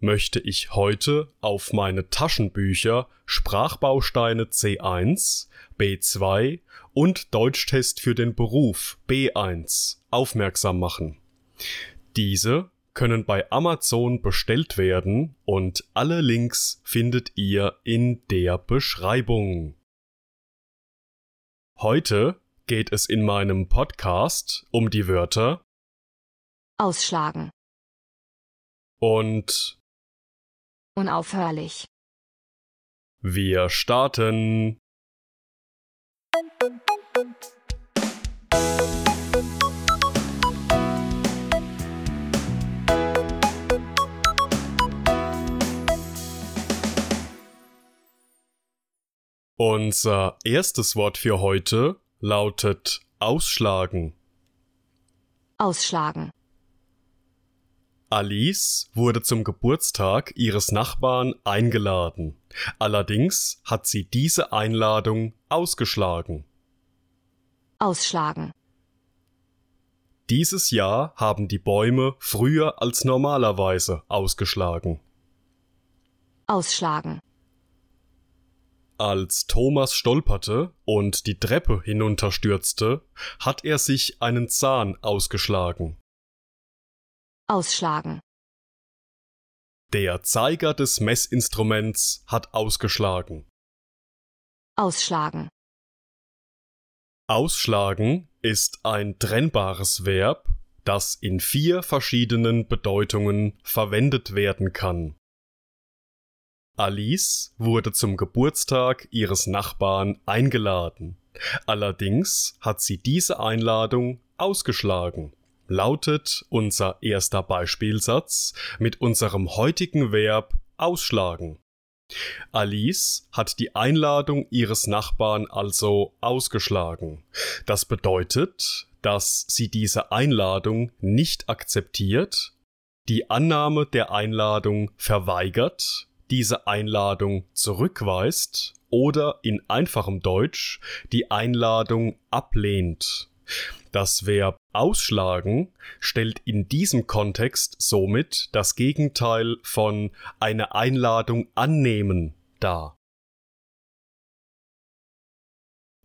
möchte ich heute auf meine Taschenbücher Sprachbausteine C1, B2 und Deutschtest für den Beruf B1 aufmerksam machen. Diese können bei Amazon bestellt werden und alle Links findet ihr in der Beschreibung. Heute geht es in meinem Podcast um die Wörter Ausschlagen. und Unaufhörlich. wir starten. Unser erstes Wort für heute lautet ausschlagen. Ausschlagen. Alice wurde zum Geburtstag ihres Nachbarn eingeladen. Allerdings hat sie diese Einladung ausgeschlagen. Ausschlagen. Dieses Jahr haben die Bäume früher als normalerweise ausgeschlagen. Ausschlagen. Als Thomas stolperte und die Treppe hinunterstürzte, hat er sich einen Zahn ausgeschlagen. Ausschlagen. Der Zeiger des Messinstruments hat ausgeschlagen. Ausschlagen. Ausschlagen ist ein trennbares Verb, das in vier verschiedenen Bedeutungen verwendet werden kann. Alice wurde zum Geburtstag ihres Nachbarn eingeladen. Allerdings hat sie diese Einladung ausgeschlagen. Lautet unser erster Beispielsatz mit unserem heutigen Verb ausschlagen. Alice hat die Einladung ihres Nachbarn also ausgeschlagen. Das bedeutet, dass sie diese Einladung nicht akzeptiert, die Annahme der Einladung verweigert, diese Einladung zurückweist oder in einfachem Deutsch die Einladung ablehnt. Das Verb ausschlagen stellt in diesem Kontext somit das Gegenteil von eine Einladung annehmen dar.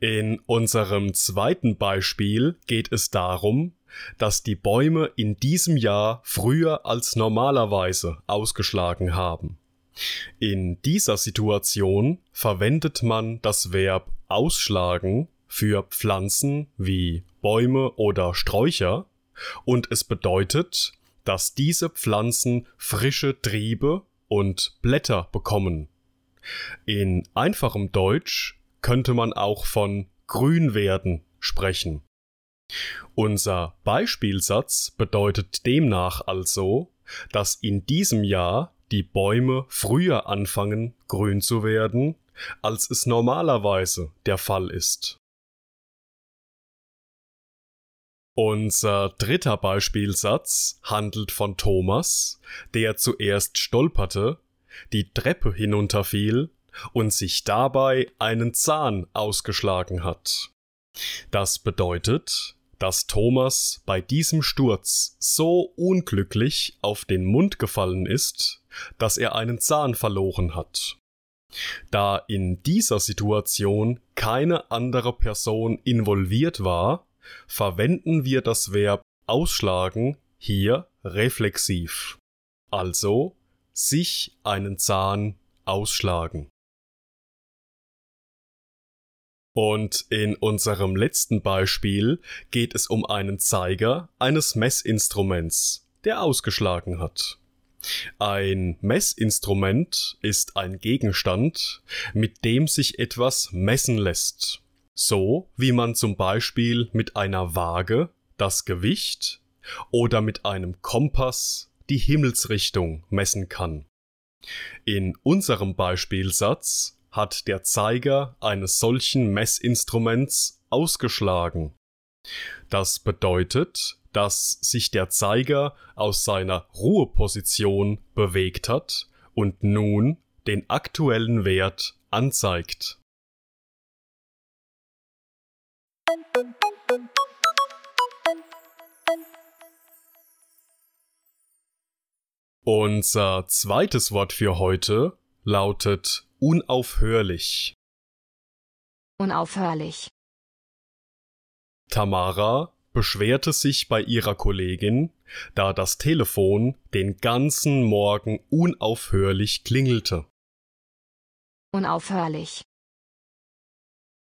In unserem zweiten Beispiel geht es darum, dass die Bäume in diesem Jahr früher als normalerweise ausgeschlagen haben. In dieser Situation verwendet man das Verb ausschlagen für Pflanzen wie Bäume oder Sträucher und es bedeutet, dass diese Pflanzen frische Triebe und Blätter bekommen. In einfachem Deutsch könnte man auch von Grünwerden sprechen. Unser Beispielsatz bedeutet demnach also, dass in diesem Jahr die Bäume früher anfangen grün zu werden, als es normalerweise der Fall ist. Unser dritter Beispielsatz handelt von Thomas, der zuerst stolperte, die Treppe hinunterfiel und sich dabei einen Zahn ausgeschlagen hat. Das bedeutet, dass Thomas bei diesem Sturz so unglücklich auf den Mund gefallen ist, dass er einen Zahn verloren hat. Da in dieser Situation keine andere Person involviert war, verwenden wir das Verb ausschlagen hier reflexiv. Also sich einen Zahn ausschlagen. Und in unserem letzten Beispiel geht es um einen Zeiger eines Messinstruments, der ausgeschlagen hat. Ein Messinstrument ist ein Gegenstand, mit dem sich etwas messen lässt. So wie man zum Beispiel mit einer Waage das Gewicht oder mit einem Kompass die Himmelsrichtung messen kann. In unserem Beispielsatz hat der Zeiger eines solchen Messinstruments ausgeschlagen. Das bedeutet, dass sich der Zeiger aus seiner Ruheposition bewegt hat und nun den aktuellen Wert anzeigt. Unser zweites Wort für heute lautet unaufhörlich. Unaufhörlich. Tamara beschwerte sich bei ihrer Kollegin, da das Telefon den ganzen Morgen unaufhörlich klingelte. Unaufhörlich.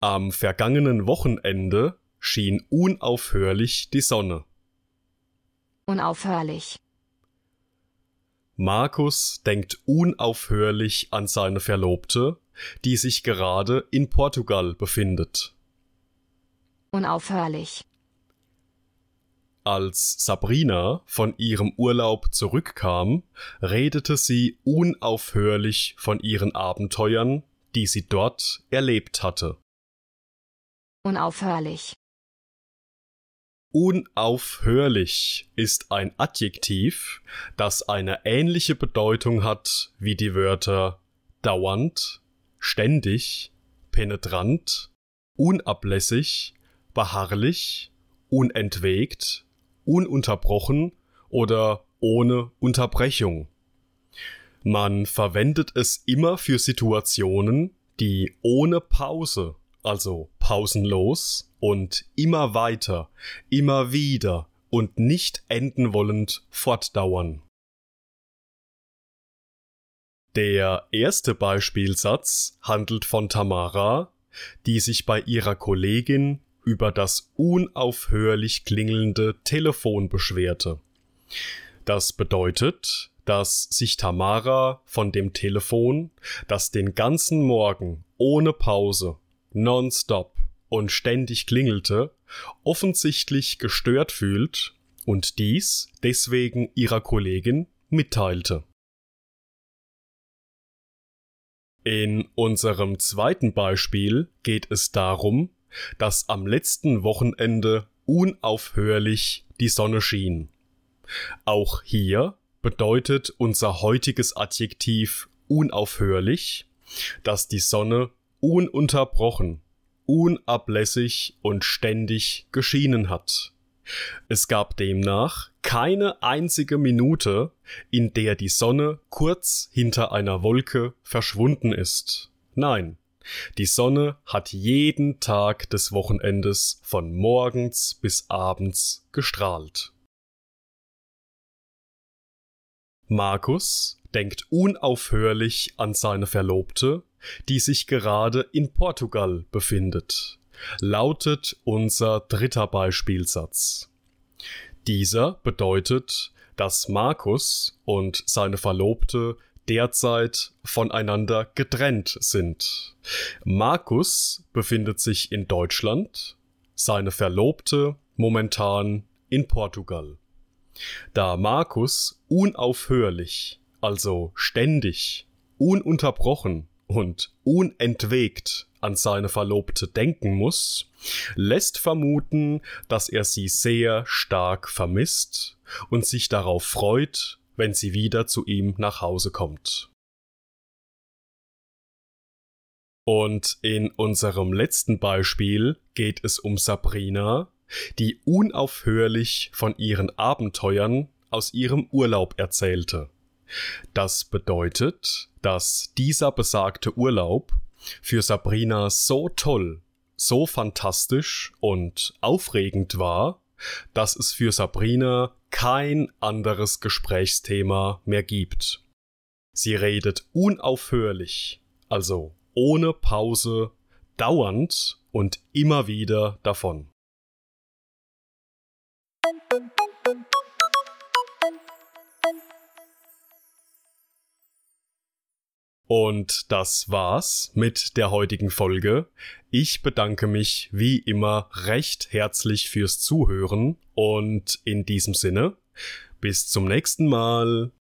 Am vergangenen Wochenende schien unaufhörlich die Sonne. Unaufhörlich. Markus denkt unaufhörlich an seine Verlobte, die sich gerade in Portugal befindet. Unaufhörlich. Als Sabrina von ihrem Urlaub zurückkam, redete sie unaufhörlich von ihren Abenteuern, die sie dort erlebt hatte. Unaufhörlich. Unaufhörlich ist ein Adjektiv, das eine ähnliche Bedeutung hat wie die Wörter dauernd, ständig, penetrant, unablässig, beharrlich, unentwegt ununterbrochen oder ohne Unterbrechung. Man verwendet es immer für Situationen, die ohne Pause, also pausenlos und immer weiter, immer wieder und nicht enden wollend fortdauern. Der erste Beispielsatz handelt von Tamara, die sich bei ihrer Kollegin über das unaufhörlich klingelnde Telefon beschwerte. Das bedeutet, dass sich Tamara von dem Telefon, das den ganzen Morgen ohne Pause, nonstop und ständig klingelte, offensichtlich gestört fühlt und dies deswegen ihrer Kollegin mitteilte. In unserem zweiten Beispiel geht es darum, dass am letzten Wochenende unaufhörlich die Sonne schien. Auch hier bedeutet unser heutiges Adjektiv unaufhörlich, dass die Sonne ununterbrochen, unablässig und ständig geschienen hat. Es gab demnach keine einzige Minute, in der die Sonne kurz hinter einer Wolke verschwunden ist. Nein, die Sonne hat jeden Tag des Wochenendes von morgens bis abends gestrahlt. Markus denkt unaufhörlich an seine Verlobte, die sich gerade in Portugal befindet, lautet unser dritter Beispielsatz. Dieser bedeutet, dass Markus und seine Verlobte derzeit voneinander getrennt sind. Markus befindet sich in Deutschland, seine Verlobte momentan in Portugal. Da Markus unaufhörlich, also ständig, ununterbrochen und unentwegt an seine Verlobte denken muss, lässt vermuten, dass er sie sehr stark vermisst und sich darauf freut, wenn sie wieder zu ihm nach Hause kommt. Und in unserem letzten Beispiel geht es um Sabrina, die unaufhörlich von ihren Abenteuern aus ihrem Urlaub erzählte. Das bedeutet, dass dieser besagte Urlaub für Sabrina so toll, so fantastisch und aufregend war, dass es für Sabrina kein anderes Gesprächsthema mehr gibt. Sie redet unaufhörlich, also ohne Pause, dauernd und immer wieder davon. Und das war's mit der heutigen Folge. Ich bedanke mich wie immer recht herzlich fürs Zuhören und in diesem Sinne, bis zum nächsten Mal.